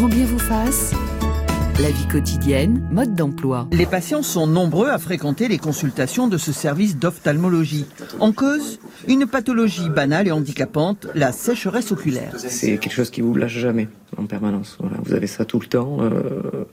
Grand bien vous fasse. La vie quotidienne, mode d'emploi. Les patients sont nombreux à fréquenter les consultations de ce service d'ophtalmologie. En cause, une pathologie banale et handicapante, la sécheresse oculaire. C'est quelque chose qui vous lâche jamais en permanence. Voilà, vous avez ça tout le temps, euh,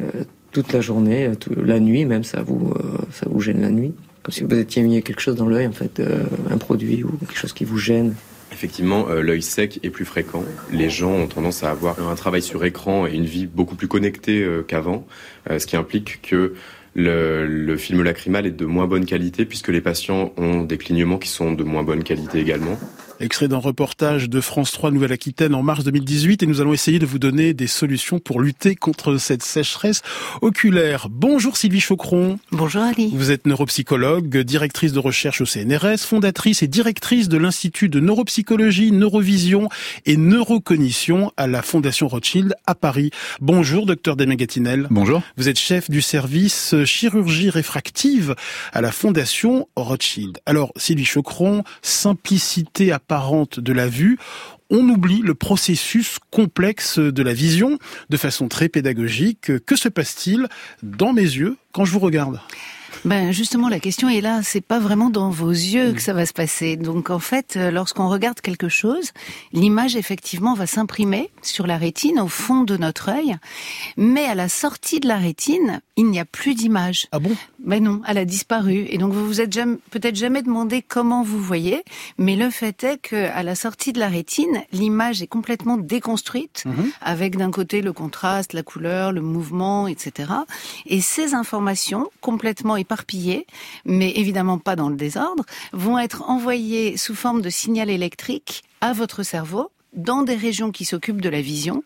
euh, toute la journée, la nuit même, ça vous, euh, ça vous gêne la nuit. Comme si vous étiez mis quelque chose dans l'œil, en fait, un produit ou quelque chose qui vous gêne. Effectivement, euh, l'œil sec est plus fréquent. Les gens ont tendance à avoir un travail sur écran et une vie beaucoup plus connectée euh, qu'avant, euh, ce qui implique que le, le, film lacrymal est de moins bonne qualité puisque les patients ont des clignements qui sont de moins bonne qualité également. Extrait d'un reportage de France 3 Nouvelle-Aquitaine en mars 2018 et nous allons essayer de vous donner des solutions pour lutter contre cette sécheresse oculaire. Bonjour Sylvie Chocron. Bonjour Ali. Vous êtes neuropsychologue, directrice de recherche au CNRS, fondatrice et directrice de l'Institut de neuropsychologie, neurovision et neurocognition à la Fondation Rothschild à Paris. Bonjour docteur Damien Gatinel. Bonjour. Vous êtes chef du service chirurgie réfractive à la Fondation Rothschild. Alors Sylvie Chocron, simplicité à de la vue, on oublie le processus complexe de la vision de façon très pédagogique. Que se passe-t-il dans mes yeux quand je vous regarde? Ben justement, la question est là. C'est pas vraiment dans vos yeux que ça va se passer. Donc en fait, euh, lorsqu'on regarde quelque chose, l'image effectivement va s'imprimer sur la rétine au fond de notre œil, mais à la sortie de la rétine, il n'y a plus d'image. Ah bon? Ben non, elle a disparu. Et donc vous vous êtes peut-être jamais demandé comment vous voyez, mais le fait est que à la sortie de la rétine, l'image est complètement déconstruite, mhm. avec d'un côté le contraste, la couleur, le mouvement, etc. Et ces informations complètement éparpillés, mais évidemment pas dans le désordre, vont être envoyés sous forme de signal électrique à votre cerveau dans des régions qui s'occupent de la vision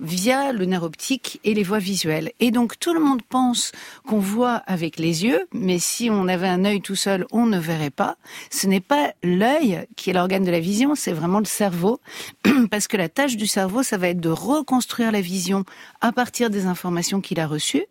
via le nerf optique et les voies visuelles. Et donc tout le monde pense qu'on voit avec les yeux, mais si on avait un œil tout seul, on ne verrait pas. Ce n'est pas l'œil qui est l'organe de la vision, c'est vraiment le cerveau, parce que la tâche du cerveau, ça va être de reconstruire la vision à partir des informations qu'il a reçues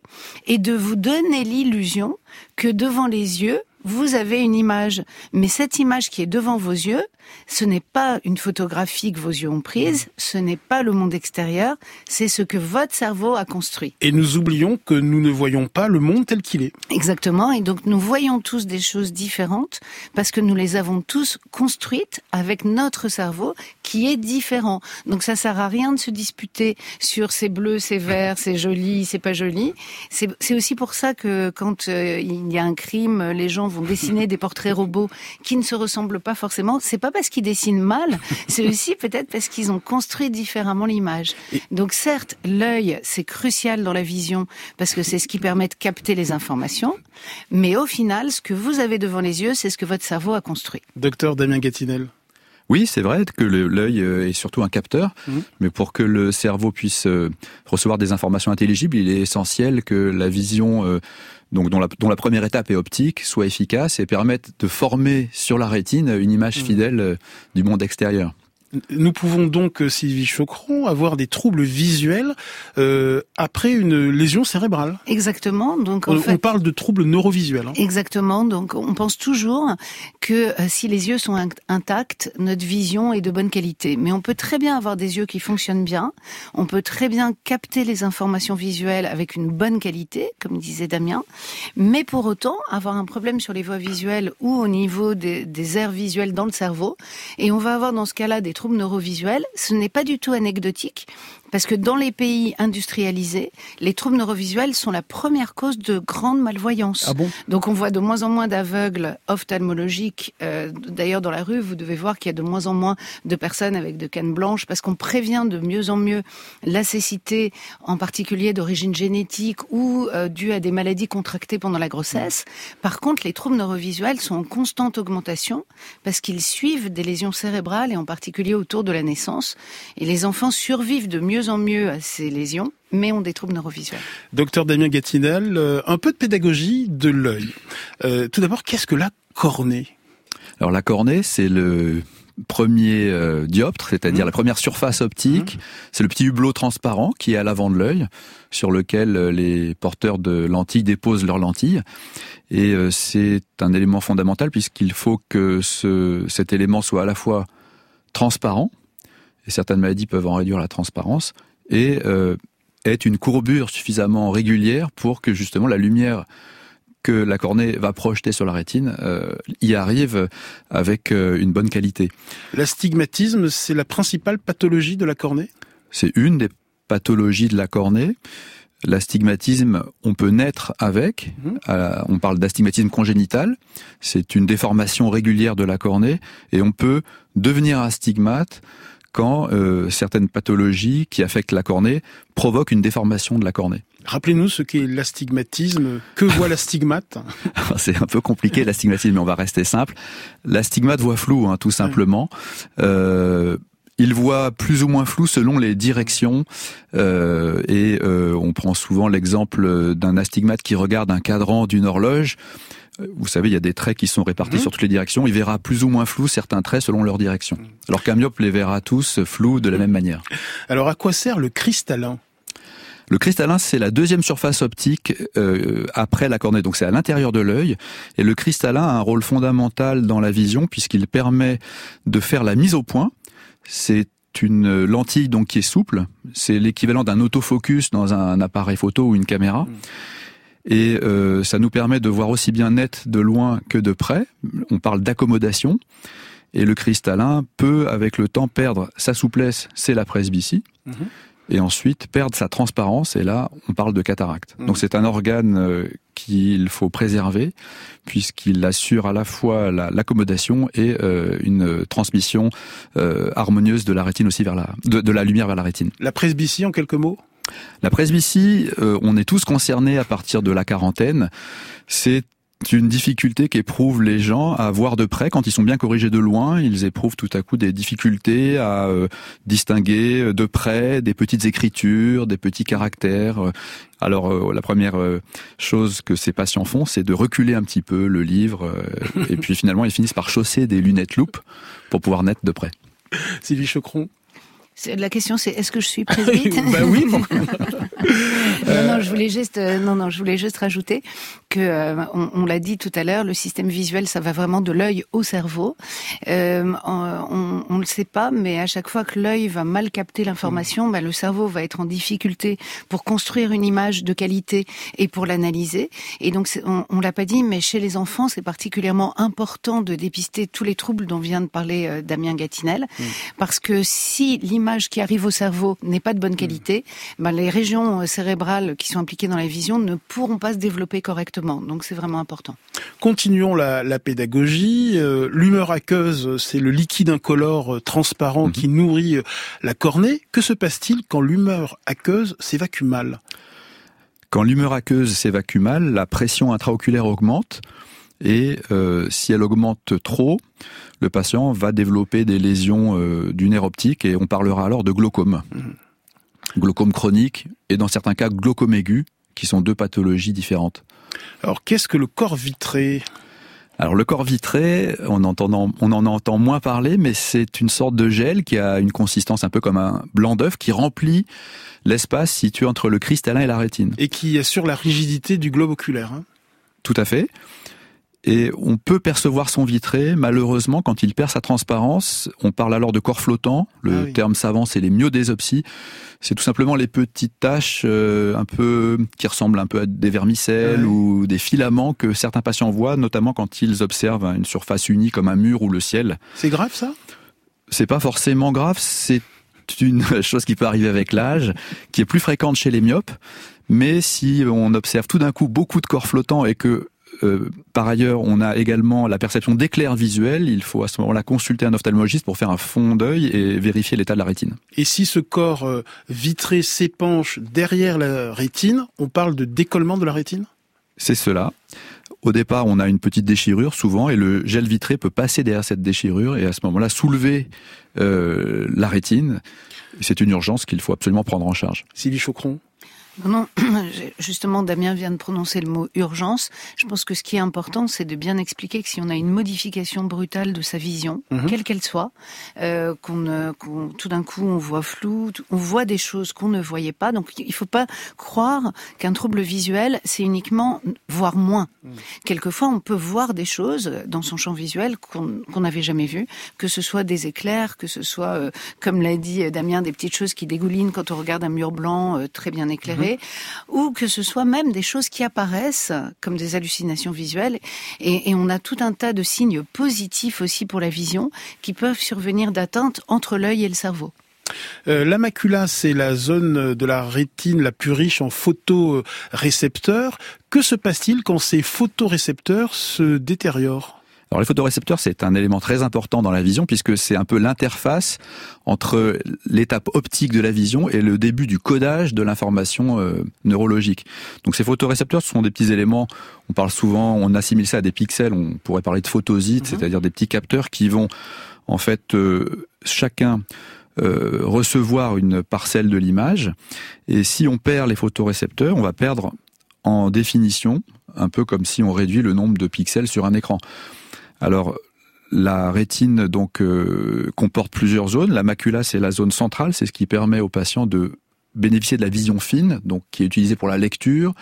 et de vous donner l'illusion que devant les yeux, vous avez une image, mais cette image qui est devant vos yeux, ce n'est pas une photographie que vos yeux ont prise, ce n'est pas le monde extérieur, c'est ce que votre cerveau a construit. Et nous oublions que nous ne voyons pas le monde tel qu'il est. Exactement, et donc nous voyons tous des choses différentes parce que nous les avons tous construites avec notre cerveau qui est différent. Donc ça sert à rien de se disputer sur c'est bleu, c'est vert, c'est joli, c'est pas joli. C'est aussi pour ça que quand euh, il y a un crime, les gens vont dessiner des portraits robots qui ne se ressemblent pas forcément. C'est pas parce qu'ils dessinent mal, c'est aussi peut-être parce qu'ils ont construit différemment l'image. Donc certes, l'œil, c'est crucial dans la vision parce que c'est ce qui permet de capter les informations, mais au final, ce que vous avez devant les yeux, c'est ce que votre cerveau a construit. Docteur Damien Gatinel. Oui, c'est vrai que l'œil euh, est surtout un capteur, mmh. mais pour que le cerveau puisse euh, recevoir des informations intelligibles, il est essentiel que la vision euh, donc dont la, dont la, première étape est optique, soit efficace et permette de former sur la rétine une image mmh. fidèle euh, du monde extérieur. Nous pouvons donc, euh, Sylvie Chocron, avoir des troubles visuels euh, après une lésion cérébrale. Exactement. Donc on, parle de troubles neurovisuels. Hein. Exactement. Donc on pense toujours que euh, si les yeux sont intacts, notre vision est de bonne qualité. Mais on peut très bien avoir des yeux qui fonctionnent bien. On peut très bien capter les informations visuelles avec une bonne qualité, comme disait Damien. Mais pour autant, avoir un problème sur les voies visuelles ou au niveau des, des aires visuelles dans le cerveau. Et on va avoir dans ce cas-là des troubles neurovisuels, ce n'est pas du tout anecdotique. Parce que dans les pays industrialisés, les troubles neurovisuels sont la première cause de grande malvoyance. Ah bon? Donc on voit de moins en moins d'aveugles ophtalmologiques. Euh, D'ailleurs, dans la rue, vous devez voir qu'il y a de moins en moins de personnes avec de cannes blanches parce qu'on prévient de mieux en mieux la cécité, en particulier d'origine génétique ou euh, due à des maladies contractées pendant la grossesse. Par contre, les troubles neurovisuels sont en constante augmentation parce qu'ils suivent des lésions cérébrales et en particulier autour de la naissance. Et les enfants survivent de mieux en mieux à ces lésions, mais ont des troubles neurovisuels. Docteur Damien Gatinel, euh, un peu de pédagogie de l'œil. Euh, tout d'abord, qu'est-ce que la cornée? Alors la cornée, c'est le premier euh, dioptre, c'est-à-dire mmh. la première surface optique. Mmh. C'est le petit hublot transparent qui est à l'avant de l'œil, sur lequel les porteurs de lentilles déposent leurs lentilles. Et c'est un élément fondamental puisqu'il faut que ce, cet élément soit à la fois transparent, et certaines maladies peuvent en réduire la transparence, et euh, est une courbure suffisamment régulière pour que justement la lumière que la cornée va projeter sur la rétine euh, y arrive avec euh, une bonne qualité. L'astigmatisme, c'est la principale pathologie de la cornée? C'est une des pathologies de la cornée. L'astigmatisme, on peut naître avec. Mhm. Euh, on parle d'astigmatisme congénital. C'est une déformation régulière de la cornée et on peut devenir astigmate quand euh, certaines pathologies qui affectent la cornée provoquent une déformation de la cornée. Rappelez-nous ce qu'est l'astigmatisme. Que voit l'astigmate? C'est un peu compliqué l'astigmatisme, mais on va rester simple. L'astigmate voit flou, hein, tout simplement. Euh, il voit plus ou moins flou selon les directions euh, et euh, on prend souvent l'exemple d'un astigmate qui regarde un cadran d'une horloge. Euh, Vous savez, il y a des traits qui sont répartis Mhm. sur toutes les directions. Il verra plus ou moins flou certains traits selon leur direction. Alors qu'un myope les verra tous flous de la même manière. Alors à quoi sert le cristallin? Le cristallin, c'est la deuxième surface optique euh, après la cornée, donc c'est à l'intérieur de l'œil. Et le cristallin a un rôle fondamental dans la vision puisqu'il permet de faire la mise au point. C'est une lentille donc qui est souple. C'est l'équivalent d'un autofocus dans un appareil photo ou une caméra. Et euh, ça nous permet de voir aussi bien net de loin que de près. On parle d'accommodation. Et le cristallin peut, avec le temps, perdre sa souplesse, c'est la presbytie Mhm. Et ensuite perdre sa transparence, et là, on parle de cataracte. Mhm. Donc c'est un organe euh, qu'il faut préserver, puisqu'il assure à la fois la- l'accommodation et euh, une transmission euh, harmonieuse de la rétine aussi vers la, de, de la lumière vers la rétine. La presbytie en quelques mots? La presbytie, euh, on est tous concernés à partir de la quarantaine. C'est une difficulté qu'éprouvent les gens à voir de près quand ils sont bien corrigés de loin. Ils éprouvent tout à coup des difficultés à euh, distinguer de près des petites écritures, des petits caractères. Euh, Alors euh, la première euh, chose que ces patients font, c'est de reculer un petit peu le livre euh, et puis finalement ils finissent par chausser des lunettes loupes pour pouvoir naître de près. Sylvie Chocron La question c'est est-ce que je suis presbyte Bah oui non, non, je voulais juste, euh, non, non, je voulais juste rajouter que, euh, on, on l'a dit tout à l'heure, le système visuel, ça va vraiment de l'œil au cerveau. Euh, on, on le sait pas, mais à chaque fois que l'œil va mal capter l'information, bah, le cerveau va être en difficulté pour construire une image de qualité et pour l'analyser. Et donc, on, on l'a pas dit, mais chez les enfants, c'est particulièrement important de dépister tous les troubles dont vient de parler euh, Damien Gatinel, parce que si l'image qui arrive au cerveau n'est pas de bonne qualité, ben, les régions euh, cérébrales qui sont impliquées dans la vision ne pourront pas se développer correctement. Donc c'est vraiment important. Continuons la, la pédagogie. Euh, L'humeur aqueuse, c'est le liquide incolore euh, transparent Mhm. qui nourrit la cornée. Que se passe-t-il quand l'humeur aqueuse s'évacue mal? Quand l'humeur aqueuse s'évacue mal, la pression intraoculaire augmente et euh, si elle augmente trop, le patient va développer des lésions euh, du nerf optique et on parlera alors de glaucome. Glaucome chronique et dans certains cas glaucome aigu, qui sont deux pathologies différentes. Alors qu'est-ce que le corps vitré? Alors le corps vitré, on, entend, on en entend moins parler, mais c'est une sorte de gel qui a une consistance un peu comme un blanc d'œuf qui remplit l'espace situé entre le cristallin et la rétine. et qui assure la rigidité du globe oculaire hein Tout à fait. Et on peut percevoir son vitré, malheureusement, quand il perd sa transparence. On parle alors de corps flottant. Le Ah oui. terme savant, c'est les myodésopsies. C'est tout simplement les petites taches euh, un peu qui ressemblent un peu à des vermicelles ou des filaments que certains patients voient, notamment quand ils observent une surface unie comme un mur ou le ciel. C'est grave ça? C'est pas forcément grave, c'est une chose qui peut arriver avec l'âge, qui est plus fréquente chez les myopes. Mais si on observe tout d'un coup beaucoup de corps flottants et que euh, par ailleurs, on a également la perception d'éclairs visuels. Il faut à ce moment-là consulter un ophtalmologiste pour faire un fond d'œil et vérifier l'état de la rétine. Et si ce corps euh, vitré s'épanche derrière la rétine, on parle de décollement de la rétine? C'est cela. Au départ, on a une petite déchirure souvent et le gel vitré peut passer derrière cette déchirure et à ce moment-là soulever euh, la rétine. C'est une urgence qu'il faut absolument prendre en charge. Sylvie Chocron Non, justement, Damien vient de prononcer le mot urgence. Je pense que ce qui est important, c'est de bien expliquer que si on a une modification brutale de sa vision, mhm. quelle qu'elle soit, euh, qu'on, tout d'un coup on voit flou, on voit des choses qu'on ne voyait pas. Donc il ne faut pas croire qu'un trouble visuel, c'est uniquement voir moins. Mhm. Quelquefois, on peut voir des choses dans son champ visuel qu'on n'avait jamais vues, que ce soit des éclairs, que ce soit, euh, comme l'a dit Damien, des petites choses qui dégoulinent quand on regarde un mur blanc euh, très bien éclairé ou que ce soit même des choses qui apparaissent comme des hallucinations visuelles. Et, on a tout un tas de signes positifs aussi pour la vision qui peuvent survenir d'atteinte entre l'œil et le cerveau. Euh, la macula, c'est la zone de la rétine la plus riche en photorécepteurs. Que se passe-t-il quand ces photorécepteurs se détériorent? Alors les photorécepteurs, c'est un élément très important dans la vision puisque c'est un peu l'interface entre l'étape optique de la vision et le début du codage de l'information euh, neurologique. Donc ces photorécepteurs ce sont des petits éléments, on parle souvent, on assimile ça à des pixels, on pourrait parler de photosites, mhm. c'est-à-dire des petits capteurs qui vont en fait euh, chacun euh, recevoir une parcelle de l'image et si on perd les photorécepteurs, on va perdre en définition, un peu comme si on réduit le nombre de pixels sur un écran. Alors, la rétine donc euh, comporte plusieurs zones. La macula, c'est la zone centrale, c'est ce qui permet aux patients de bénéficier de la vision fine, donc qui est utilisée pour la lecture.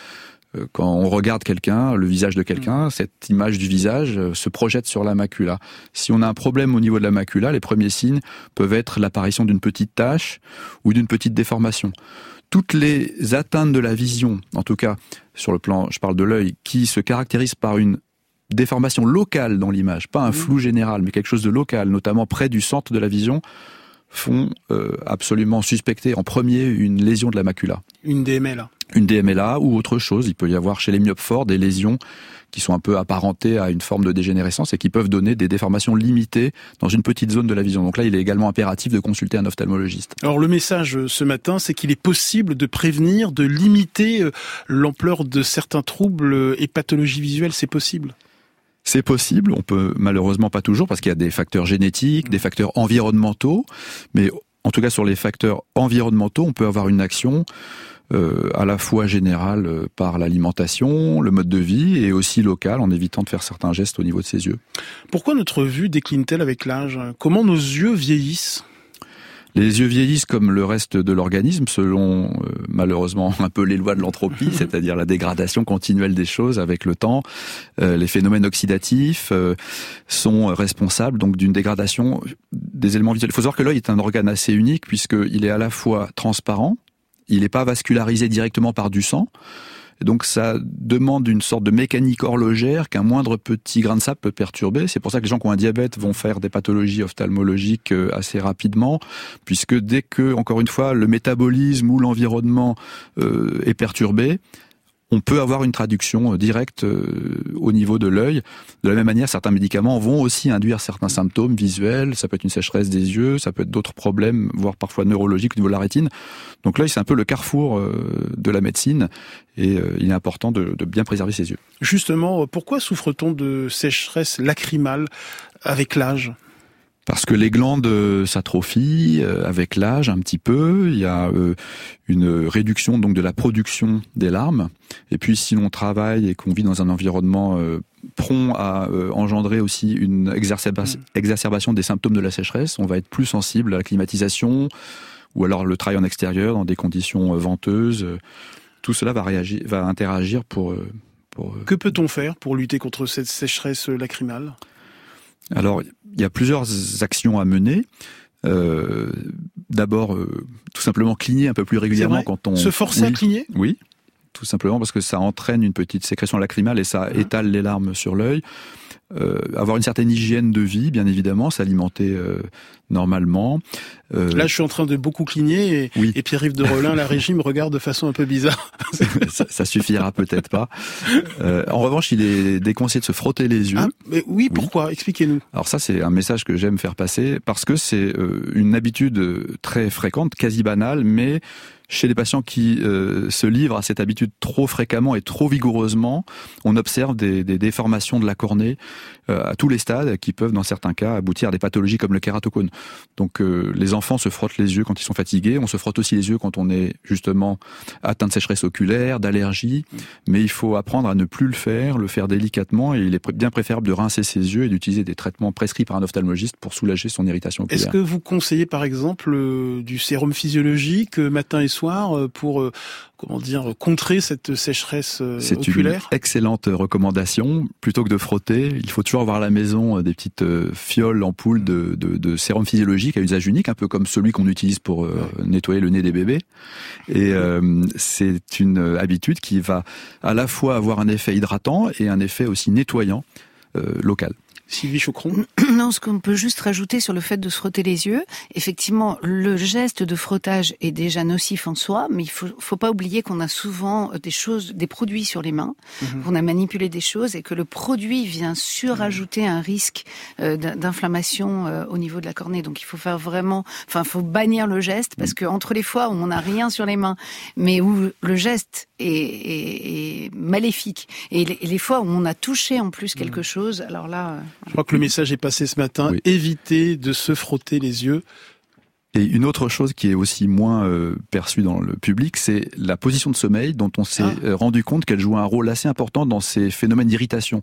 Euh, quand on regarde quelqu'un, le visage de quelqu'un, mm. cette image du visage euh, se projette sur la macula. Si on a un problème au niveau de la macula, les premiers signes peuvent être l'apparition d'une petite tache ou d'une petite déformation. Toutes les atteintes de la vision, en tout cas sur le plan, je parle de l'œil, qui se caractérisent par une déformation locale dans l'image, pas un flou général, mais quelque chose de local, notamment près du centre de la vision, font euh, absolument suspecter en premier une lésion de la macula. Une DMLA Une DMLA ou autre chose. Il peut y avoir chez les myopes forts des lésions qui sont un peu apparentées à une forme de dégénérescence et qui peuvent donner des déformations limitées dans une petite zone de la vision. Donc là, il est également impératif de consulter un ophtalmologiste. Alors le message euh, ce matin, c'est qu'il est possible de prévenir, de limiter euh, l'ampleur de certains troubles et pathologies visuelles. C'est possible? C'est possible, on peut malheureusement pas toujours parce qu'il y a des facteurs génétiques, des facteurs environnementaux, mais en tout cas sur les facteurs environnementaux, on peut avoir une action euh, à la fois générale euh, par l'alimentation, le mode de vie et aussi locale en évitant de faire certains gestes au niveau de ses yeux. Pourquoi notre vue décline-t-elle avec l'âge? Comment nos yeux vieillissent? Les yeux vieillissent comme le reste de l'organisme, selon euh, malheureusement un peu les lois de l'entropie, c'est-à-dire la dégradation continuelle des choses avec le temps. Euh, les phénomènes oxydatifs euh, sont responsables donc d'une dégradation des éléments visuels. Il faut savoir que l'œil est un organe assez unique puisqu'il est à la fois transparent, il n'est pas vascularisé directement par du sang. Donc ça demande une sorte de mécanique horlogère qu'un moindre petit grain de sable peut perturber. C'est pour ça que les gens qui ont un diabète vont faire des pathologies ophtalmologiques euh, assez rapidement, puisque dès que, encore une fois, le métabolisme ou l'environnement euh, est perturbé, on peut avoir une traduction euh, directe euh, au niveau de l'œil. De la même manière, certains médicaments vont aussi induire certains symptômes visuels. Ça peut être une sécheresse des yeux, ça peut être d'autres problèmes, voire parfois neurologiques au niveau de la rétine. Donc l'œil, c'est un peu le carrefour euh, de la médecine et il est important de, de bien préserver ses yeux. Justement, pourquoi souffre-t-on de sécheresse lacrymale avec l'âge? Parce que les glandes euh, s'atrophient euh, avec l'âge un petit peu. Il y a euh, une réduction donc de la production des larmes. Et puis si l'on travaille et qu'on vit dans un environnement prompt à engendrer aussi une mm. exacerbation des symptômes de la sécheresse, on va être plus sensible à la climatisation ou alors le travail en extérieur dans des conditions venteuses. Tout cela va réagir, va interagir pour. pour que peut-on faire pour lutter contre cette sécheresse lacrymale? Alors, il y a plusieurs actions à mener. Euh, D'abord, euh, tout simplement cligner un peu plus régulièrement quand on... Se forcer à cligner? Oui, tout simplement parce que ça entraîne une petite sécrétion lacrymale et ça hein étale les larmes sur l'œil. Euh, avoir une certaine hygiène de vie, bien évidemment, s'alimenter euh, normalement. Euh... Là, je suis en train de beaucoup cligner et, oui. et Pierre-Yves de Rolin, la régie, me regarde de façon un peu bizarre. ça, ça, suffira peut-être pas. Euh, en revanche, il est déconseillé de se frotter les yeux. Ah, mais oui, pourquoi? Expliquez-nous. Alors ça, c'est un message que j'aime faire passer parce que c'est une habitude très fréquente, quasi banale, mais chez les patients qui euh, se livrent à cette habitude trop fréquemment et trop vigoureusement, on observe des, des, déformations de la cornée à tous les stades qui peuvent dans certains cas aboutir à des pathologies comme le kératocone. Donc les enfants se frottent les yeux quand ils sont fatigués, on se frotte aussi les yeux quand on est justement atteint de sécheresse oculaire, d'allergie, mais il faut apprendre à ne plus le faire, le faire délicatement et il est bien préférable de rincer ses yeux et d'utiliser des traitements prescrits par un ophtalmologiste pour soulager son irritation oculaire. Est-ce que vous conseillez par exemple du sérum physiologique matin et soir pour comment dire, contrer cette sécheresse oculaire euh, C'est une excellente recommandation. Plutôt que de frotter, il faut toujours avoir à la maison euh, des petites euh, fioles, ampoules de, de, de sérum physiologique à usage unique, un peu comme celui qu'on utilise pour nettoyer le nez des bébés. Et c'est une habitude qui va à la fois avoir un effet hydratant et un effet aussi nettoyant local. Sylvie Chocron Non, ce qu'on peut juste rajouter sur le fait de se frotter les yeux, effectivement, le geste de frottage est déjà nocif en soi, mais il faut, faut pas oublier qu'on a souvent des choses, des produits sur les mains, mhm. qu'on a manipulé des choses et que le produit vient surajouter un risque euh, d'inflammation euh, au niveau de la cornée. Donc il faut faire vraiment, enfin, faut bannir le geste parce que entre les fois où on n'a rien sur les mains, mais où le geste est, est, est maléfique et les, les, fois où on a touché en plus quelque mhm. chose, alors là. Euh, je crois que le message est passé ce matin. Évitez de se frotter les yeux. Et une autre chose qui est aussi moins euh, perçue dans le public, c'est la position de sommeil dont on s'est ah. euh, rendu compte qu'elle joue un rôle assez important dans ces phénomènes d'irritation.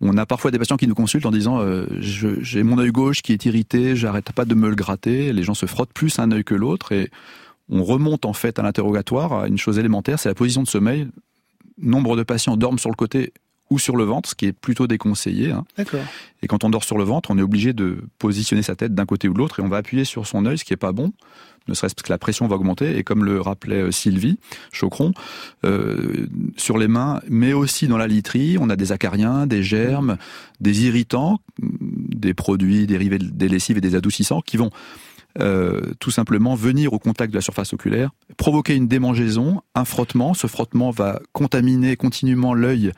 On a parfois des patients qui nous consultent en disant euh, j'ai mon œil gauche qui est irrité, j'arrête pas de me le gratter. Les gens se frottent plus un œil que l'autre et on remonte en fait à l'interrogatoire à une chose élémentaire, c'est la position de sommeil. Nombre de patients dorment sur le côté ou sur le ventre, ce qui est plutôt déconseillé. Hein. D'accord. Et quand on dort sur le ventre, on est obligé de positionner sa tête d'un côté ou de l'autre et on va appuyer sur son œil, ce qui est pas bon, ne serait-ce parce que la pression va augmenter. Et comme le rappelait euh, Sylvie Chocron, euh, sur les mains, mais aussi dans la literie, on a des acariens, des germes, des irritants, des produits dérivés des lessives et des adoucissants qui vont euh, tout simplement venir au contact de la surface oculaire, provoquer une démangeaison, un frottement. Ce frottement va contaminer continuellement l'œil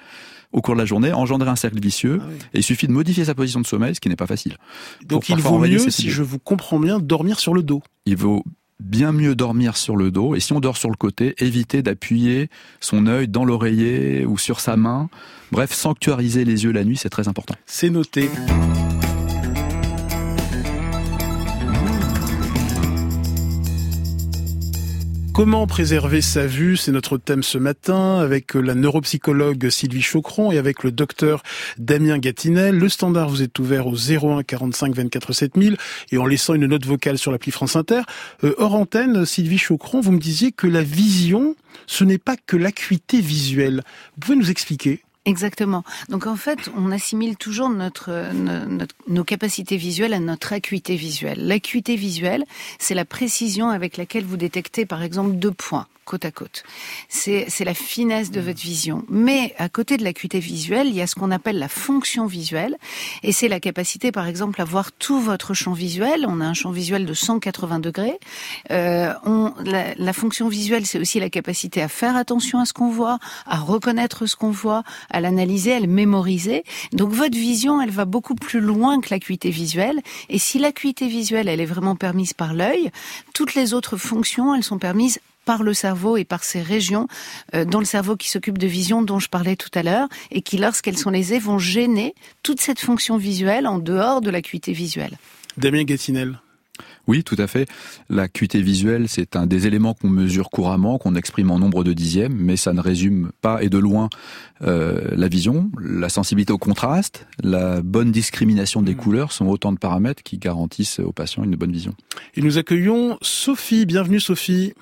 au cours de la journée, engendrer un cercle vicieux. Ah et il suffit de modifier sa position de sommeil, ce qui n'est pas facile. Donc il vaut mieux, si je vous comprends bien, dormir sur le dos. Il vaut bien mieux dormir sur le dos. Et si on dort sur le côté, éviter d'appuyer son œil dans l'oreiller ou sur sa main. Bref, sanctuariser les yeux la nuit, c'est très important. C'est noté. Comment préserver sa vue C'est notre thème ce matin avec la neuropsychologue Sylvie Chocron et avec le docteur Damien Gatinel. Le standard vous est ouvert au 01 45 24 7000 et en laissant une note vocale sur l'appli France Inter. Euh, hors antenne, Sylvie Chocron, vous me disiez que la vision, ce n'est pas que l'acuité visuelle. Vous pouvez nous expliquer Exactement. Donc en fait, on assimile toujours notre, nos capacités visuelles à notre acuité visuelle. L'acuité visuelle, c'est la précision avec laquelle vous détectez par exemple deux points côte à côte. C'est la finesse de votre vision. Mais à côté de l'acuité visuelle, il y a ce qu'on appelle la fonction visuelle. Et c'est la capacité, par exemple, à voir tout votre champ visuel. On a un champ visuel de 180 degrés. Euh, on, la, la fonction visuelle, c'est aussi la capacité à faire attention à ce qu'on voit, à reconnaître ce qu'on voit, à l'analyser, à le mémoriser. Donc votre vision, elle va beaucoup plus loin que l'acuité visuelle. Et si l'acuité visuelle, elle est vraiment permise par l'œil, toutes les autres fonctions, elles sont permises par le cerveau et par ces régions euh, dans le cerveau qui s'occupe de vision dont je parlais tout à l'heure et qui, lorsqu'elles sont lésées, vont gêner toute cette fonction visuelle en dehors de l'acuité visuelle. Damien Gatinel. Oui, tout à fait. L'acuité visuelle, c'est un des éléments qu'on mesure couramment, qu'on exprime en nombre de dixièmes, mais ça ne résume pas et de loin euh, la vision. La sensibilité au contraste, la bonne discrimination des mmh. couleurs sont autant de paramètres qui garantissent aux patients une bonne vision. Et nous accueillons Sophie. Bienvenue Sophie.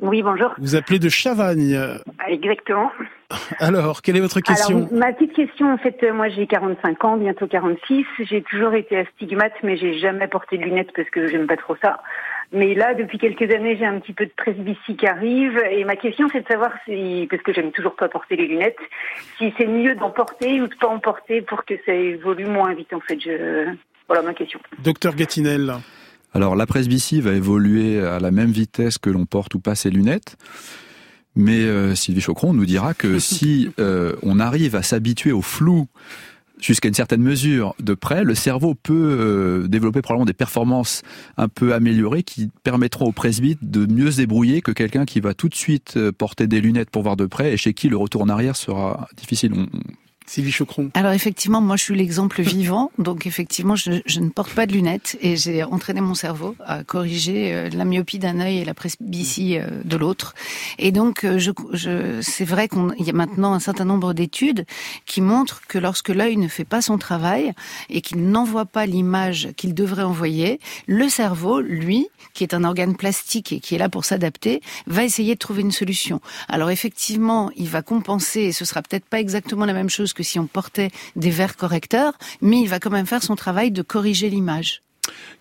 Oui, bonjour. Vous appelez de Chavagne. Exactement. Alors, quelle est votre question Alors, Ma petite question, en fait, moi j'ai 45 ans, bientôt 46. J'ai toujours été astigmate, mais j'ai jamais porté de lunettes parce que j'aime pas trop ça. Mais là, depuis quelques années, j'ai un petit peu de presbytie qui arrive. Et ma question, c'est de savoir si, parce que j'aime toujours pas porter les lunettes, si c'est mieux d'en porter ou de pas en porter pour que ça évolue moins vite, en fait. Je... Voilà ma question. Docteur Gatinel. Alors la presbytie va évoluer à la même vitesse que l'on porte ou pas ses lunettes. Mais euh, Sylvie Chocron nous dira que si euh, on arrive à s'habituer au flou jusqu'à une certaine mesure de près, le cerveau peut euh, développer probablement des performances un peu améliorées qui permettront au presbyte de mieux se débrouiller que quelqu'un qui va tout de suite porter des lunettes pour voir de près et chez qui le retour en arrière sera difficile Sylvie Chocron. Alors effectivement, moi je suis l'exemple vivant, donc effectivement je, je, ne porte pas de lunettes et j'ai entraîné mon cerveau à corriger euh, la myopie d'un œil et la presbytie euh, de l'autre. Et donc euh, je, je, c'est vrai qu'il y a maintenant un certain nombre d'études qui montrent que lorsque l'œil ne fait pas son travail et qu'il n'envoie pas l'image qu'il devrait envoyer, le cerveau, lui, qui est un organe plastique et qui est là pour s'adapter, va essayer de trouver une solution. Alors effectivement, il va compenser et ce sera peut-être pas exactement la même chose que si on portait des verres correcteurs, mais il va quand même faire son travail de corriger l'image.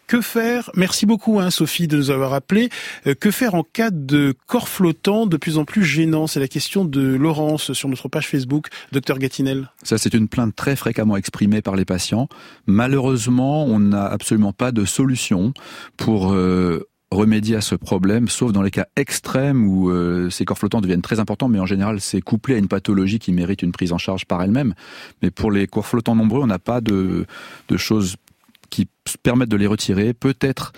Que faire? Merci beaucoup, hein, Sophie, de nous avoir appelé. Euh, que faire en cas de corps flottant de plus en plus gênant? C'est la question de Laurence sur notre page Facebook, docteur Gatinel. Ça, c'est une plainte très fréquemment exprimée par les patients. Malheureusement, on n'a absolument pas de solution pour euh, remédier à ce problème, sauf dans les cas extrêmes où euh, ces corps flottants deviennent très importants, mais en général c'est couplé à une pathologie qui mérite une prise en charge par elle-même. Mais pour les corps flottants nombreux, on n'a pas de, de choses qui permettent de les retirer. Peut-être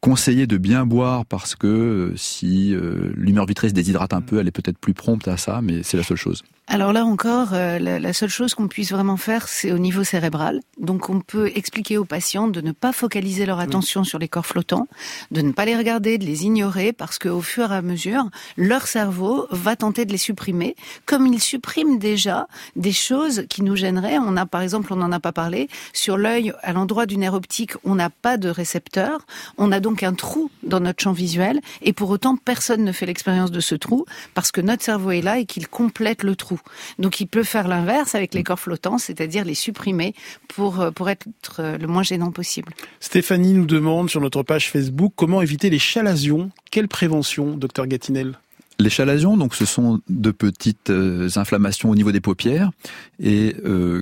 conseiller de bien boire parce que euh, si euh, l'humeur vitrée se déshydrate un peu, elle est peut-être plus prompte à ça, mais c'est la seule chose. Alors là encore, euh, la, seule chose qu'on puisse vraiment faire, c'est au niveau cérébral. Donc on peut expliquer aux patients de ne pas focaliser leur attention sur les corps flottants, de ne pas les regarder, de les ignorer, parce qu'au fur et à mesure, leur cerveau va tenter de les supprimer, comme il supprime déjà des choses qui nous gêneraient. On a par exemple, on n'en a pas parlé, sur l'œil, à l'endroit du nerf optique, on n'a pas de récepteur, on a donc un trou dans notre champ visuel, et pour autant personne ne fait l'expérience de ce trou, parce que notre cerveau est là et qu'il complète le trou. Donc il peut faire l'inverse avec les corps flottants, c'est-à-dire les supprimer pour, euh, pour être euh, le moins gênant possible. Stéphanie nous demande sur notre page Facebook comment éviter les chalazions. Quelle prévention, docteur Gatinel? Les chalazions, donc, ce sont de petites euh, inflammations au niveau des paupières et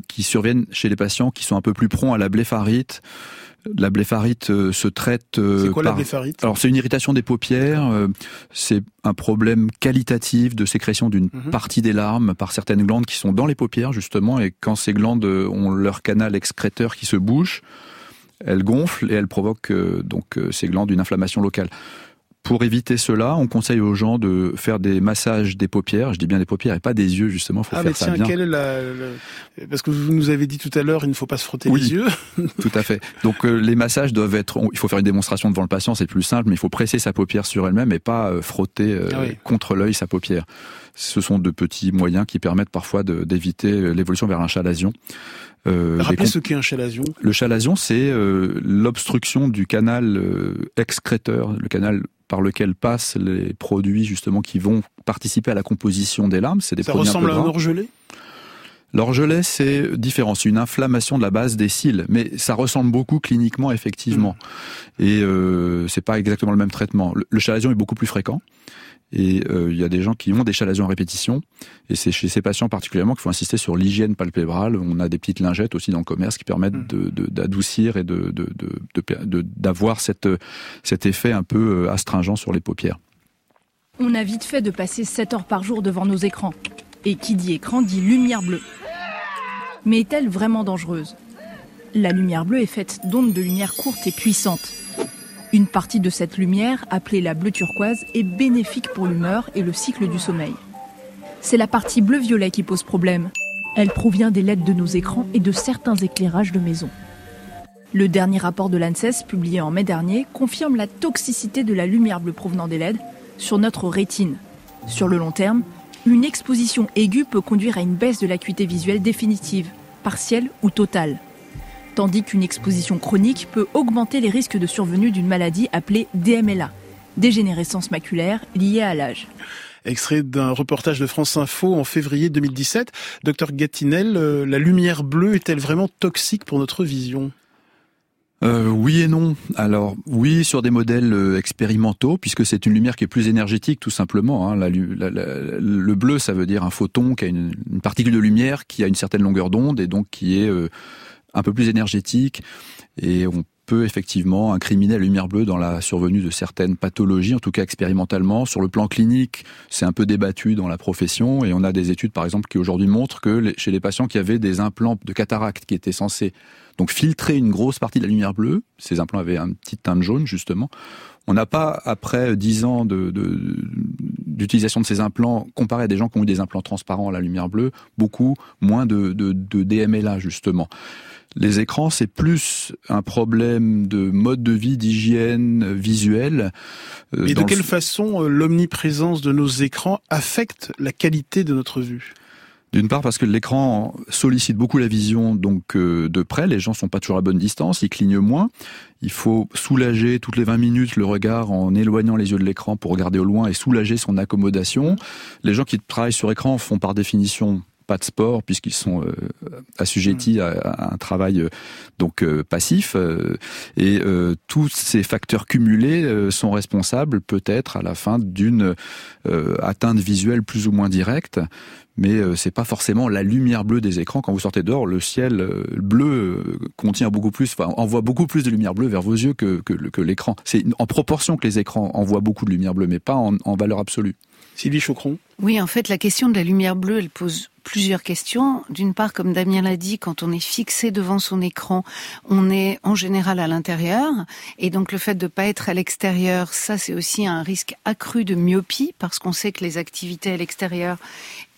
qui surviennent chez les patients qui sont un peu plus prompts à la blépharite, la blépharite euh, se traite. Euh, c'est quoi la blépharite? Alors c'est une irritation des paupières. Euh, c'est un problème qualitatif de sécrétion d'une mhm. partie des larmes par certaines glandes qui sont dans les paupières justement. Et quand ces glandes ont leur canal excréteur qui se bouche, elles gonflent et elles provoquent donc ces glandes une inflammation locale. Pour éviter cela, on conseille aux gens de faire des massages des paupières. Je dis bien des paupières et pas des yeux, justement. Faut ah, faire mais ça tiens, quelle est la, Parce que vous nous avez dit tout à l'heure, il ne faut pas se frotter les yeux. tout à fait. Donc euh, les massages doivent être. Il faut faire une démonstration devant le patient, c'est plus simple, mais il faut presser sa paupière sur elle-même et pas euh, frotter euh, ah contre l'œil sa paupière. Ce sont de petits moyens qui permettent parfois d'éviter l'évolution vers un chalazion. Euh, Rappelez ce qu'est un chalazion. Le chalazion, c'est l'obstruction du canal excréteur, le canal par lequel passent les produits justement qui vont participer à la composition des larmes. C'est des Ça ressemble à un orgelet? L'orgelet, c'est différent. C'est une inflammation de la base des cils, mais ça ressemble beaucoup cliniquement, effectivement. Hmm. Et euh, c'est pas exactement le même traitement. Le, le chalazion est beaucoup plus fréquent. Et euh, il y a des gens qui ont des chalazions à répétition. Et c'est chez ces patients particulièrement qu'il faut insister sur l'hygiène palpébrale. On a des petites lingettes aussi dans le commerce qui permettent hmm. d'adoucir et de, d'avoir cette, cet effet un peu euh, astringent sur les paupières. On a vite fait de passer 7 heures par jour devant nos écrans. Et qui dit écran dit lumière bleue. Mais est-elle vraiment dangereuse? La lumière bleue est faite d'ondes de lumière courtes et puissantes. Une partie de cette lumière, appelée la bleu turquoise, est bénéfique pour l'humeur et le cycle du sommeil. C'est la partie bleu-violet qui pose problème. Elle provient des LED de nos écrans et de certains éclairages de maison. Le dernier rapport de l'ANSES, publié en mai dernier, confirme la toxicité de la lumière bleue provenant des LED sur notre rétine. Sur le long terme, une exposition aiguë peut conduire à une baisse de l'acuité visuelle définitive, partielle ou totale tandis qu'une exposition chronique peut augmenter les risques de survenue d'une maladie appelée DMLA, dégénérescence maculaire liée à l'âge. Extrait d'un reportage de France Info en février 2017. Docteur Gatinel, euh, la lumière bleue est-elle vraiment toxique pour notre vision? Euh, oui et non. Alors oui sur des modèles euh, expérimentaux puisque c'est une lumière qui est plus énergétique tout simplement. Hein. le bleu ça veut dire un photon qui a une, particule de lumière qui a une certaine longueur d'onde et donc qui est un peu plus énergétique et on peut effectivement incriminer la lumière bleue dans la survenue de certaines pathologies, en tout cas expérimentalement. Sur le plan clinique, c'est un peu débattu dans la profession et on a des études par exemple qui aujourd'hui montrent que chez les patients qui avaient des implants de cataracte qui étaient censés donc filtrer une grosse partie de la lumière bleue, ces implants avaient un petit teint jaune justement, on n'a pas, après dix ans de, d'utilisation de ces implants comparé à des gens qui ont eu des implants transparents à la lumière bleue, beaucoup moins de DMLA justement. Les écrans, c'est plus un problème de mode de vie, d'hygiène visuelle. Euh, Et de quelle façon euh, l'omniprésence de nos écrans affecte la qualité de notre vue? D'une part parce que l'écran sollicite beaucoup la vision donc euh, de près, les gens sont pas toujours à bonne distance, ils clignent moins. Il faut soulager toutes les 20 minutes le regard en éloignant les yeux de l'écran pour regarder au loin et soulager son accommodation. Les gens qui travaillent sur écran font par définition pas de sport puisqu'ils sont euh, assujettis à, un travail euh, donc euh, passif et tous ces facteurs cumulés sont responsables peut-être à la fin d'une atteinte visuelle plus ou moins directe mais c'est pas forcément la lumière bleue des écrans. Quand vous sortez dehors le ciel bleu contient beaucoup plus enfin envoie beaucoup plus de lumière bleue vers vos yeux que que, que l'écran. C'est en proportion que les écrans envoient beaucoup de lumière bleue mais pas en, en valeur absolue. Sylvie Chocron Oui, en fait, la question de la lumière bleue, elle pose plusieurs questions. D'une part, comme Damien l'a dit, quand on est fixé devant son écran, on est en général à l'intérieur. Et donc le fait de ne pas être à l'extérieur, ça c'est aussi un risque accru de myopie, parce qu'on sait que les activités à l'extérieur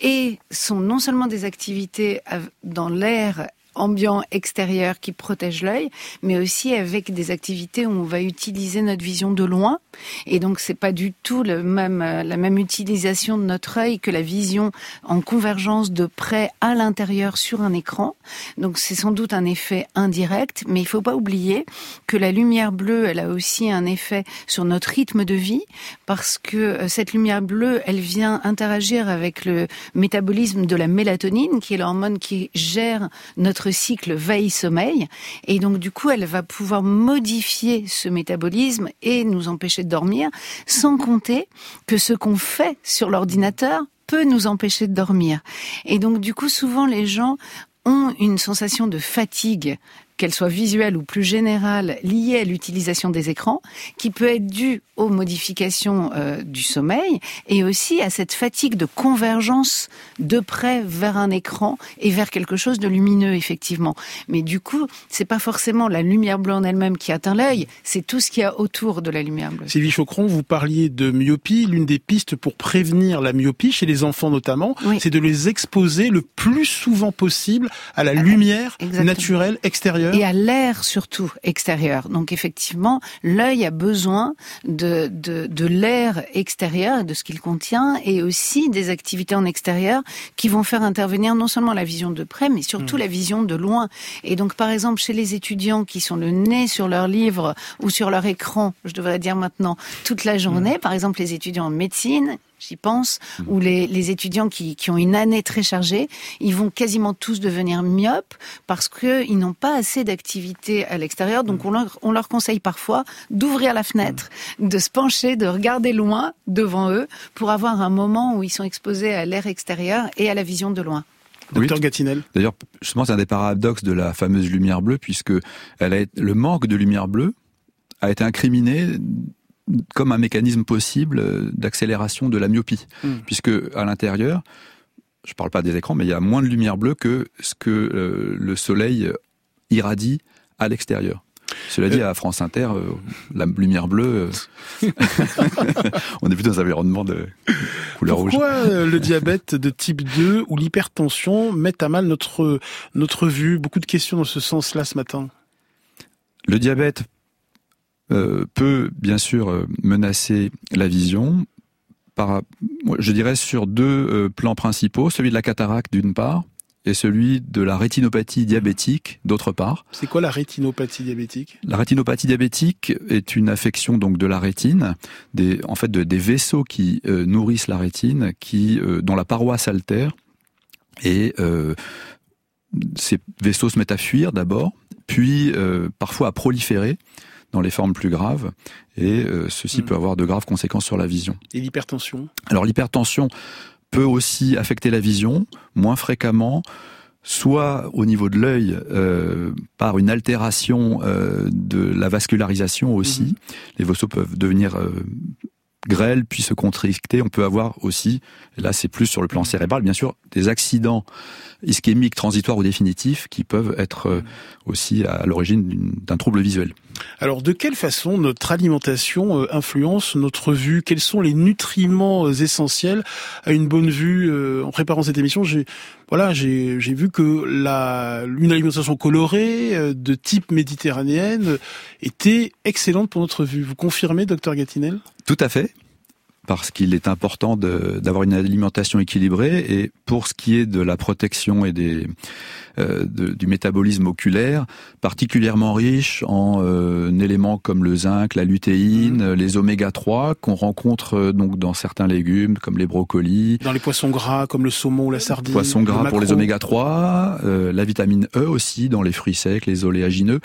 et sont non seulement des activités dans l'air ambiant extérieur qui protège l'œil, mais aussi avec des activités où on va utiliser notre vision de loin. Et donc c'est pas du tout euh, la même utilisation de notre œil que la vision en convergence de près à l'intérieur sur un écran. Donc c'est sans doute un effet indirect, mais il faut pas oublier que la lumière bleue, elle a aussi un effet sur notre rythme de vie parce que euh, cette lumière bleue, elle vient interagir avec le métabolisme de la mélatonine, qui est l'hormone qui gère notre cycle veille-sommeil. Et donc, du coup, elle va pouvoir modifier ce métabolisme et nous empêcher de dormir, sans compter que ce qu'on fait sur l'ordinateur peut nous empêcher de dormir. Et donc, du coup, souvent, les gens ont une sensation de fatigue qu'elle soit visuelle ou plus générale, liée à l'utilisation des écrans, qui peut être due aux modifications euh, du sommeil et aussi à cette fatigue de convergence de près vers un écran et vers quelque chose de lumineux, effectivement. Mais du coup, c'est pas forcément la lumière bleue en elle-même qui atteint l'œil, c'est tout ce qu'il y a autour de la lumière bleue. Sylvie Chocron, vous parliez de myopie. L'une des pistes pour prévenir la myopie, chez les enfants notamment, c'est de les exposer le plus souvent possible à la lumière naturelle extérieure et à l'air surtout extérieur. Donc effectivement, l'œil a besoin de, de, de l'air extérieur, de ce qu'il contient, et aussi des activités en extérieur qui vont faire intervenir non seulement la vision de près, mais surtout mmh. la vision de loin. Et donc par exemple, chez les étudiants qui sont le nez sur leur livre ou sur leur écran, je devrais dire maintenant, toute la journée, mmh. par exemple les étudiants en médecine, j'y pense, mmh. ou les, les étudiants qui, qui, ont une année très chargée, ils vont quasiment tous devenir myopes parce qu'ils n'ont pas assez d'activité à l'extérieur. Donc mmh. on leur, on leur conseille parfois d'ouvrir la fenêtre, mmh. de se pencher, de regarder loin devant eux pour avoir un moment où ils sont exposés à l'air extérieur et à la vision de loin. Docteur Gatinel. D'ailleurs, justement, c'est un des paradoxes de la fameuse lumière bleue, puisque elle a, le manque de lumière bleue a été incriminé comme un mécanisme possible euh, d'accélération de la myopie, hmm. puisque à l'intérieur, je ne parle pas des écrans, mais il y a moins de lumière bleue que ce que euh, le soleil irradie à l'extérieur. Cela dit, euh. à France Inter, la lumière bleue, on est plutôt dans un environnement de couleur rouge. Pourquoi le diabète de type 2 ou l'hypertension mettent à mal notre, notre vue? Beaucoup de questions dans ce sens-là ce matin. Le diabète euh, peut bien sûr euh, menacer la vision. Par, je dirais sur deux euh, plans principaux, celui de la cataracte d'une part, et celui de la rétinopathie diabétique d'autre part. C'est quoi la rétinopathie diabétique? La rétinopathie diabétique est une affection donc de la rétine, des, en fait de, des vaisseaux qui nourrissent la rétine, qui dont la paroi s'altère et ces vaisseaux se mettent à fuir d'abord, puis parfois à proliférer dans les formes plus graves, et euh, ceci mm. peut avoir de graves conséquences sur la vision. Et l'hypertension? Alors l'hypertension peut aussi affecter la vision, moins fréquemment, soit au niveau de l'œil euh, par une altération euh, de la vascularisation aussi. Mm-hmm. Les vaisseaux peuvent devenir grêles puis se contricter. On peut avoir aussi, et là c'est plus sur le plan mm. cérébral, bien sûr, des accidents ischémiques transitoires ou définitifs qui peuvent être aussi à l'origine d'un trouble visuel. Alors, de quelle façon notre alimentation euh, influence notre vue? Quels sont les nutriments euh, essentiels à une bonne vue? Euh, En préparant cette émission, j'ai voilà, j'ai vu que la une alimentation colorée de type méditerranéenne était excellente pour notre vue. Vous confirmez, docteur Gatinel? Tout à fait parce qu'il est important d'avoir une alimentation équilibrée. Et pour ce qui est de la protection et des, euh, du métabolisme oculaire, particulièrement riche en euh, éléments comme le zinc, la lutéine, mmh. les oméga 3 qu'on rencontre euh, donc dans certains légumes comme les brocolis, dans les poissons gras comme le saumon ou la sardine, poissons gras pour les oméga 3, la vitamine E aussi dans les fruits secs, les oléagineux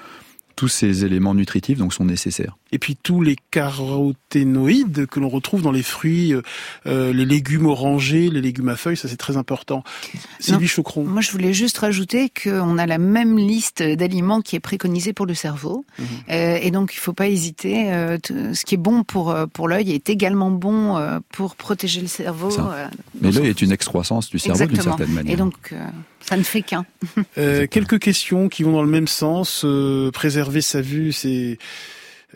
tous ces éléments nutritifs donc sont nécessaires. Et puis tous les caroténoïdes que l'on retrouve dans les fruits, euh, euh, les légumes orangés, les légumes à feuilles, ça c'est très important. Sylvie Chocron. Moi je voulais juste rajouter qu'on a la même liste d'aliments qui est préconisée pour le cerveau. Mhm. Euh, et donc il ne faut pas hésiter. ce qui est bon pour, pour l'œil est également bon pour protéger le cerveau. Mais l'œil est une excroissance du cerveau d'une certaine manière. Et donc ça ne fait qu'un. quelques questions qui vont dans le même sens. préserver sa vue, c'est euh,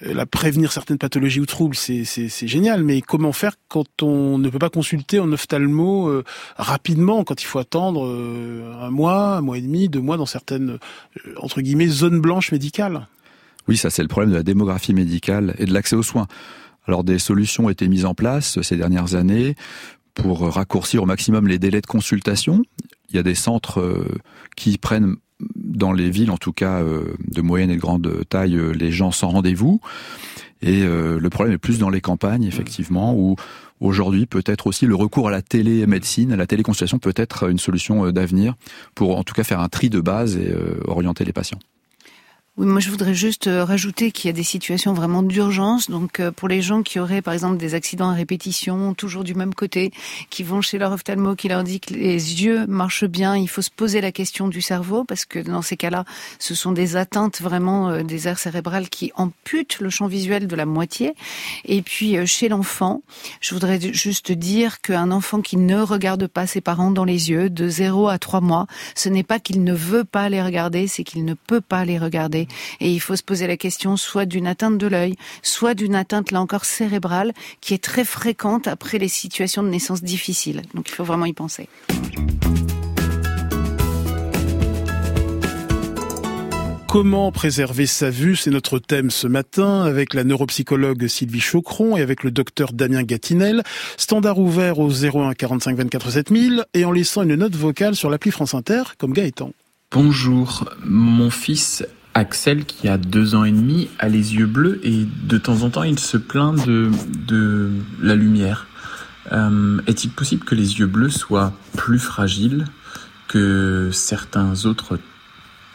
la prévenir certaines pathologies ou troubles, c'est génial, mais comment faire quand on ne peut pas consulter en ophtalmo euh, rapidement, quand il faut attendre euh, un mois, un mois et demi, deux mois dans certaines, entre guillemets, zones blanches médicales? Oui, ça c'est le problème de la démographie médicale et de l'accès aux soins. Alors des solutions ont été mises en place ces dernières années pour raccourcir au maximum les délais de consultation. Il y a des centres qui prennent dans les villes, en tout cas euh, de moyenne et de grande taille, euh, les gens sans rendez-vous. Et euh, le problème est plus dans les campagnes, effectivement, où aujourd'hui peut-être aussi le recours à la télémédecine, à la téléconsultation peut être une solution d'avenir pour en tout cas faire un tri de base et orienter les patients. Oui, moi je voudrais juste euh, rajouter qu'il y a des situations vraiment d'urgence. Donc euh, pour les gens qui auraient par exemple des accidents à répétition, toujours du même côté, qui vont chez leur ophtalmo, qui leur dit que les yeux marchent bien, il faut se poser la question du cerveau parce que dans ces cas-là, ce sont des atteintes vraiment euh, des aires cérébrales qui amputent le champ visuel de la moitié. Et puis chez l'enfant, je voudrais juste dire qu'un enfant qui ne regarde pas ses parents dans les yeux de 0 à 3 mois, ce n'est pas qu'il ne veut pas les regarder, c'est qu'il ne peut pas les regarder. Et il faut se poser la question soit d'une atteinte de l'œil, soit d'une atteinte, là encore, cérébrale, qui est très fréquente après les situations de naissance difficiles. Donc il faut vraiment y penser. Comment préserver sa vue C'est notre thème ce matin avec la neuropsychologue Sylvie Chocron et avec le docteur Damien Gatinel. Standard ouvert au 01 45 24 7000 et en laissant une note vocale sur l'appli France Inter comme Gaëtan. Bonjour, mon fils Axel, qui a deux ans et demi, a les yeux bleus et de temps en temps il se plaint de, de la lumière. Euh, est-il possible que les yeux bleus soient plus fragiles que certains autres,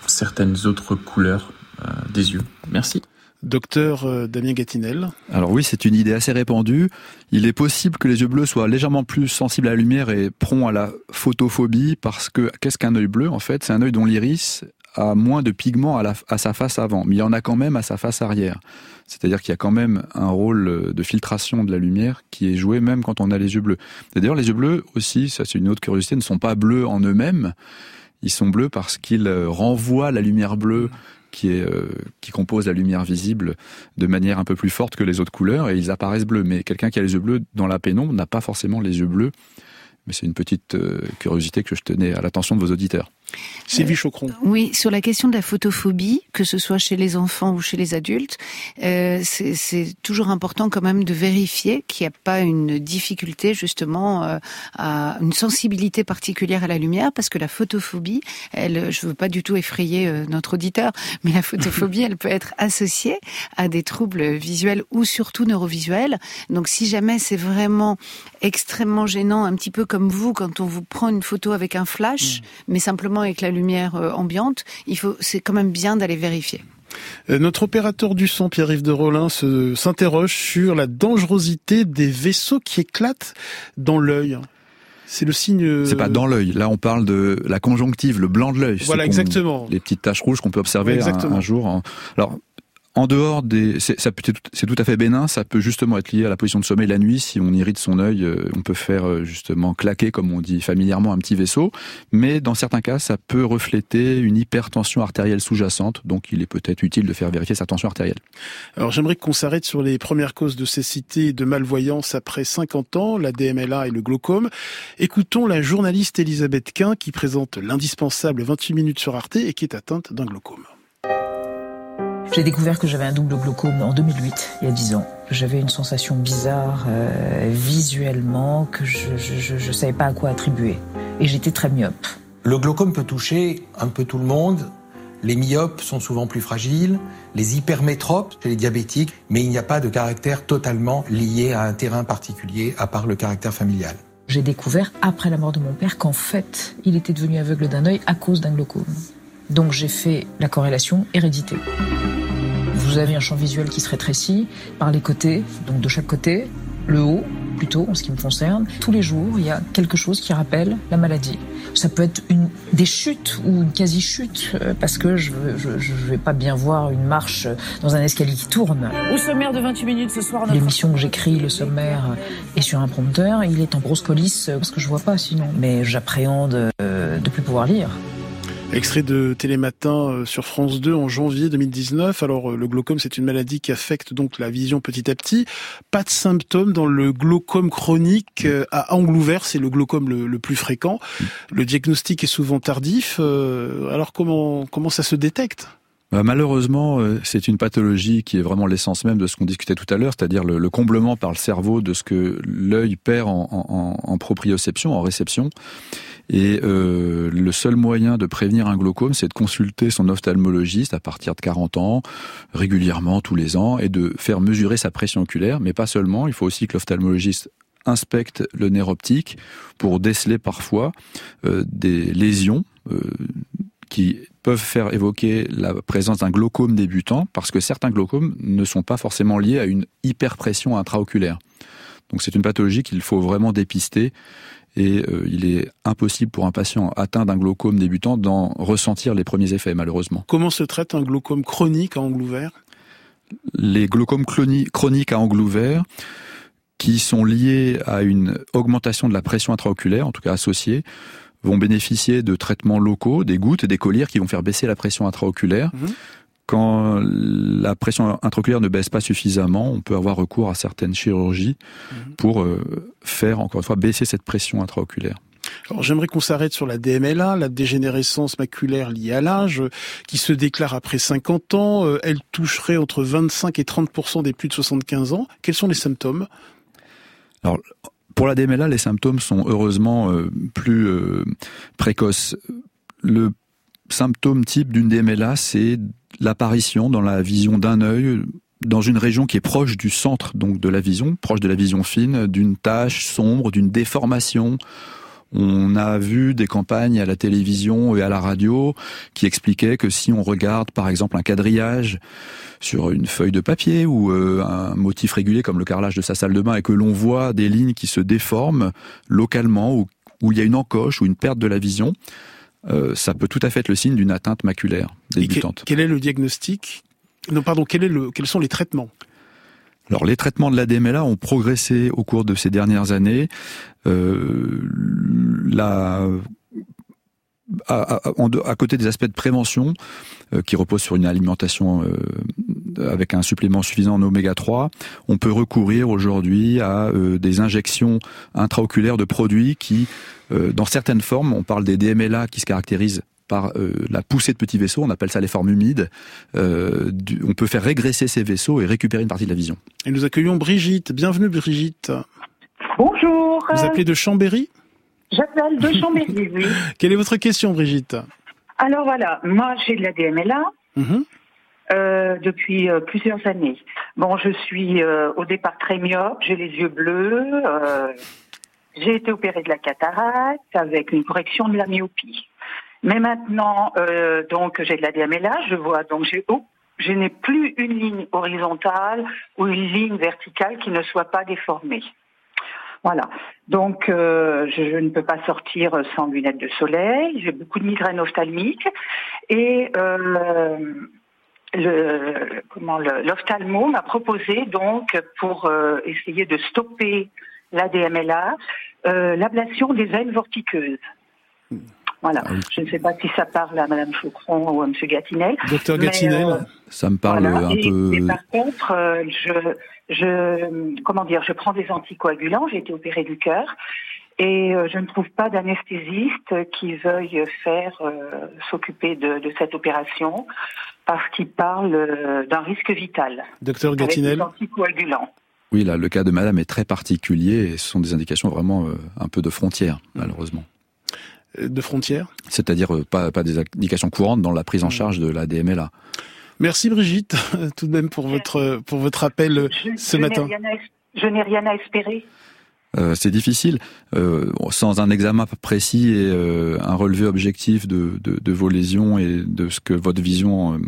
certaines autres couleurs euh, des yeux? Merci. Docteur euh, Damien Gatinel. Alors oui, c'est une idée assez répandue. Il est possible que les yeux bleus soient légèrement plus sensibles à la lumière et prompts à la photophobie parce que qu'est-ce qu'un œil bleu en fait? C'est un œil dont l'iris a moins de pigments à, sa face avant, mais il y en a quand même à sa face arrière. C'est-à-dire qu'il y a quand même un rôle de filtration de la lumière qui est joué même quand on a les yeux bleus. D'ailleurs, les yeux bleus aussi, ça c'est une autre curiosité, ne sont pas bleus en eux-mêmes. Ils sont bleus parce qu'ils euh, renvoient la lumière bleue qui est euh, qui compose la lumière visible de manière un peu plus forte que les autres couleurs et ils apparaissent bleus. Mais quelqu'un qui a les yeux bleus dans la pénombre n'a pas forcément les yeux bleus. Mais c'est une petite euh, curiosité que je tenais à l'attention de vos auditeurs. Sylvie Chocron. Euh, oui, sur la question de la photophobie, que ce soit chez les enfants ou chez les adultes, euh, c'est toujours important quand même de vérifier qu'il n'y a pas une difficulté justement euh, à une sensibilité particulière à la lumière, parce que la photophobie, elle, je veux pas du tout effrayer notre auditeur, mais la photophobie, elle peut être associée à des troubles visuels ou surtout neurovisuels. Donc si jamais c'est vraiment extrêmement gênant, un petit peu comme vous quand on vous prend une photo avec un flash, mmh. mais simplement avec la lumière euh, ambiante, il faut, c'est quand même bien d'aller vérifier. Euh, notre opérateur du son, Pierre-Yves de Rollin, s'interroge sur la dangerosité des vaisseaux qui éclatent dans l'œil. C'est le signe. Euh, c'est pas dans l'œil. Là, on parle de la conjonctive, le blanc de l'œil. Voilà, exactement. Les petites taches rouges qu'on peut observer un, jour. Alors, En dehors des, c'est tout à fait bénin. Ça peut justement être lié à la position de sommeil la nuit. Si on irrite son œil, euh, on peut faire euh, justement claquer, comme on dit familièrement, un petit vaisseau. Mais dans certains cas, ça peut refléter une hypertension artérielle sous-jacente. Donc, il est peut-être utile de faire vérifier sa tension artérielle. Alors, j'aimerais qu'on s'arrête sur les premières causes de cécité et de malvoyance après 50 ans, la DMLA et le glaucome. Écoutons la journaliste Elisabeth Quint qui présente l'indispensable 28 minutes sur Arte et qui est atteinte d'un glaucome. J'ai découvert que j'avais un double glaucome en 2008, il y a 10 ans. J'avais une sensation bizarre euh, visuellement que je ne savais pas à quoi attribuer. Et j'étais très myope. Le glaucome peut toucher un peu tout le monde. Les myopes sont souvent plus fragiles, les hypermétropes chez les diabétiques, mais il n'y a pas de caractère totalement lié à un terrain particulier à part le caractère familial. J'ai découvert après la mort de mon père qu'en fait, il était devenu aveugle d'un œil à cause d'un glaucome. Donc j'ai fait la corrélation hérédité. Vous avez un champ visuel qui se rétrécit par les côtés, donc de chaque côté, le haut plutôt en ce qui me concerne. Tous les jours, il y a quelque chose qui rappelle la maladie. Ça peut être une, des chutes ou une quasi-chute, euh, parce que je ne vais pas bien voir une marche dans un escalier qui tourne. Au sommaire de 28 minutes ce soir. L'émission que j'écris, le sommaire, est sur un prompteur. Il est en grosse colisse parce que je vois pas sinon. Mais j'appréhende euh, de plus pouvoir lire. Extrait de Télématin euh, sur France 2 en janvier 2019. Alors euh, le glaucome, c'est une maladie qui affecte donc la vision petit à petit. Pas de symptômes dans le glaucome chronique euh, à angle ouvert, c'est le glaucome le, plus fréquent. Le diagnostic est souvent tardif. Alors comment comment ça se détecte? Bah, malheureusement, c'est une pathologie qui est vraiment l'essence même de ce qu'on discutait tout à l'heure, c'est-à-dire le, comblement par le cerveau de ce que l'œil perd en, en, en proprioception, en réception. Et euh, le seul moyen de prévenir un glaucome, c'est de consulter son ophtalmologiste à partir de 40 ans, régulièrement tous les ans, et de faire mesurer sa pression oculaire. Mais pas seulement, il faut aussi que l'ophtalmologiste inspecte le nerf optique pour déceler parfois euh, des lésions euh, qui peuvent faire évoquer la présence d'un glaucome débutant, parce que certains glaucomes ne sont pas forcément liés à une hyperpression intraoculaire. Donc c'est une pathologie qu'il faut vraiment dépister et euh, il est impossible pour un patient atteint d'un glaucome débutant d'en ressentir les premiers effets, malheureusement. Comment se traite un glaucome chronique à angle ouvert? Les glaucomes chroniques à angle ouvert, qui sont liés à une augmentation de la pression intraoculaire, en tout cas associée, vont bénéficier de traitements locaux, des gouttes et des collyres qui vont faire baisser la pression intraoculaire. Mhm. Quand la pression intraoculaire ne baisse pas suffisamment, on peut avoir recours à certaines chirurgies mhm. pour euh, faire, encore une fois, baisser cette pression intraoculaire. Alors j'aimerais qu'on s'arrête sur la DMLA, la dégénérescence maculaire liée à l'âge, qui se déclare après 50 ans. Euh, elle toucherait entre 25 et 30 des plus de 75 ans. Quels sont les symptômes? Alors, pour la DMLA, les symptômes sont heureusement euh, plus précoces. Le symptôme type d'une DMLA, c'est l'apparition dans la vision d'un œil dans une région qui est proche du centre donc de la vision, proche de la vision fine, d'une tache sombre, d'une déformation. On a vu des campagnes à la télévision et à la radio qui expliquaient que si on regarde par exemple un quadrillage sur une feuille de papier ou euh, un motif régulier comme le carrelage de sa salle de bain et que l'on voit des lignes qui se déforment localement ou où il y a une encoche ou une perte de la vision, euh, ça peut tout à fait être le signe d'une atteinte maculaire débutante. quel, est le diagnostic? Non, pardon, quel est le, quels sont les traitements? Alors les traitements de la DMLA ont progressé au cours de ces dernières années. Euh, la, à, à, côté des aspects de prévention euh, qui reposent sur une alimentation euh, avec un supplément suffisant en oméga 3, on peut recourir aujourd'hui à des injections intraoculaires de produits qui euh, dans certaines formes, on parle des DMLA qui se caractérisent par euh, la poussée de petits vaisseaux, on appelle ça les formes humides. Euh, on peut faire régresser ces vaisseaux et récupérer une partie de la vision. Et nous accueillons Brigitte. Bienvenue Brigitte. Bonjour. Vous appelez de Chambéry? J'appelle de Chambéry, oui. Quelle est votre question Brigitte Alors voilà, moi j'ai de la DMLA. Mhm. depuis plusieurs années. Bon, je suis au départ très myope, j'ai les yeux bleus, j'ai été opérée de la cataracte avec une correction de la myopie. Mais maintenant, euh, donc j'ai de la DMLA, je vois donc j'ai oh, je n'ai plus une ligne horizontale ou une ligne verticale qui ne soit pas déformée. Voilà. Donc euh, je, ne peux pas sortir sans lunettes de soleil. J'ai beaucoup de migraines ophtalmiques et euh, le comment l'ophtalmo m'a proposé donc pour euh, essayer de stopper l'ADMLA euh, l'ablation des veines vortiqueuses. Voilà. Ah je ne sais pas si ça parle à Madame Chocron ou à Monsieur Gatinel. Docteur Gatinel, euh, ça me parle un peu. Et par contre, euh, je, je, comment dire, je prends des anticoagulants. J'ai été opérée du cœur. Et je ne trouve pas d'anesthésiste qui veuille faire s'occuper de, de, cette opération parce qu'il parle d'un risque vital. Docteur Gatinel. Oui, là, le cas de madame est très particulier et ce sont des indications vraiment euh, un peu de frontière, malheureusement. Euh, de frontière C'est-à-dire euh, pas, pas des indications courantes dans la prise en charge de la DMLA. Merci Brigitte, tout de même pour votre, pour votre appel ce matin. je n'ai rien à espérer. Euh, c'est difficile euh, sans un examen précis et euh, un relevé objectif de, de, de, vos lésions et de ce que votre vision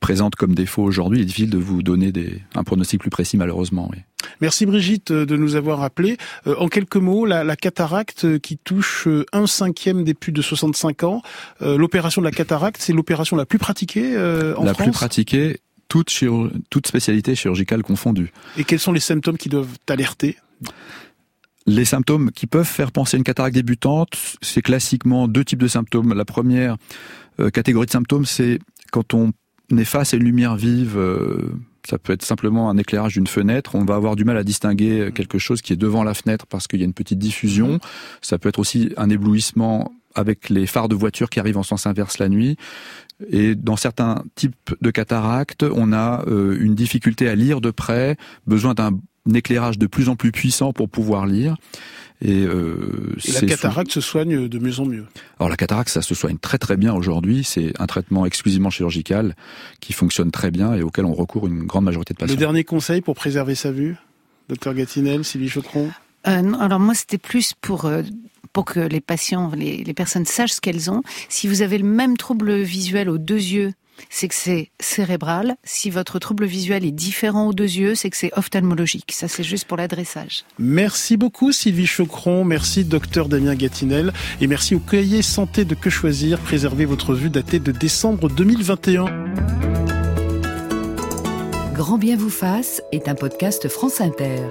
présente comme défaut aujourd'hui. Il est difficile de vous donner des, un pronostic plus précis, malheureusement. Oui. Merci Brigitte de nous avoir appelé. en quelques mots, la, la, cataracte qui touche un cinquième des plus de 65 ans, l'opération de la cataracte, c'est l'opération la plus pratiquée en la France? La plus pratiquée, toute, toute spécialité chirurgicale confondue. Et quels sont les symptômes qui doivent alerter? Les symptômes qui peuvent faire penser à une cataracte débutante, c'est classiquement deux types de symptômes. La première euh, catégorie de symptômes, c'est quand on est face à une lumière vive, euh, ça peut être simplement un éclairage d'une fenêtre, on va avoir du mal à distinguer quelque chose qui est devant la fenêtre parce qu'il y a une petite diffusion. Ça peut être aussi un éblouissement avec les phares de voiture qui arrivent en sens inverse la nuit. Et dans certains types de cataractes, on a euh, une difficulté à lire de près, besoin d'un éclairage de plus en plus puissant pour pouvoir lire. Et, euh, la cataracte se soigne de mieux en mieux. Alors la cataracte, ça se soigne très très bien aujourd'hui. C'est un traitement exclusivement chirurgical qui fonctionne très bien et auquel on recourt une grande majorité de patients. Le dernier conseil pour préserver sa vue, docteur Gatinel, Sylvie Chocron euh, Alors moi, c'était plus pour euh, pour que les patients, les, les personnes sachent ce qu'elles ont. Si vous avez le même trouble visuel aux deux yeux c'est que c'est cérébral. Si votre trouble visuel est différent aux deux yeux, c'est que c'est ophtalmologique. Ça, c'est juste pour l'adressage. Merci beaucoup, Sylvie Chocron. Merci, docteur Damien Gatinel. Et merci au cahier santé de Que Choisir. Préservez votre vue datée de décembre 2021. Grand bien vous fasse est un podcast France Inter.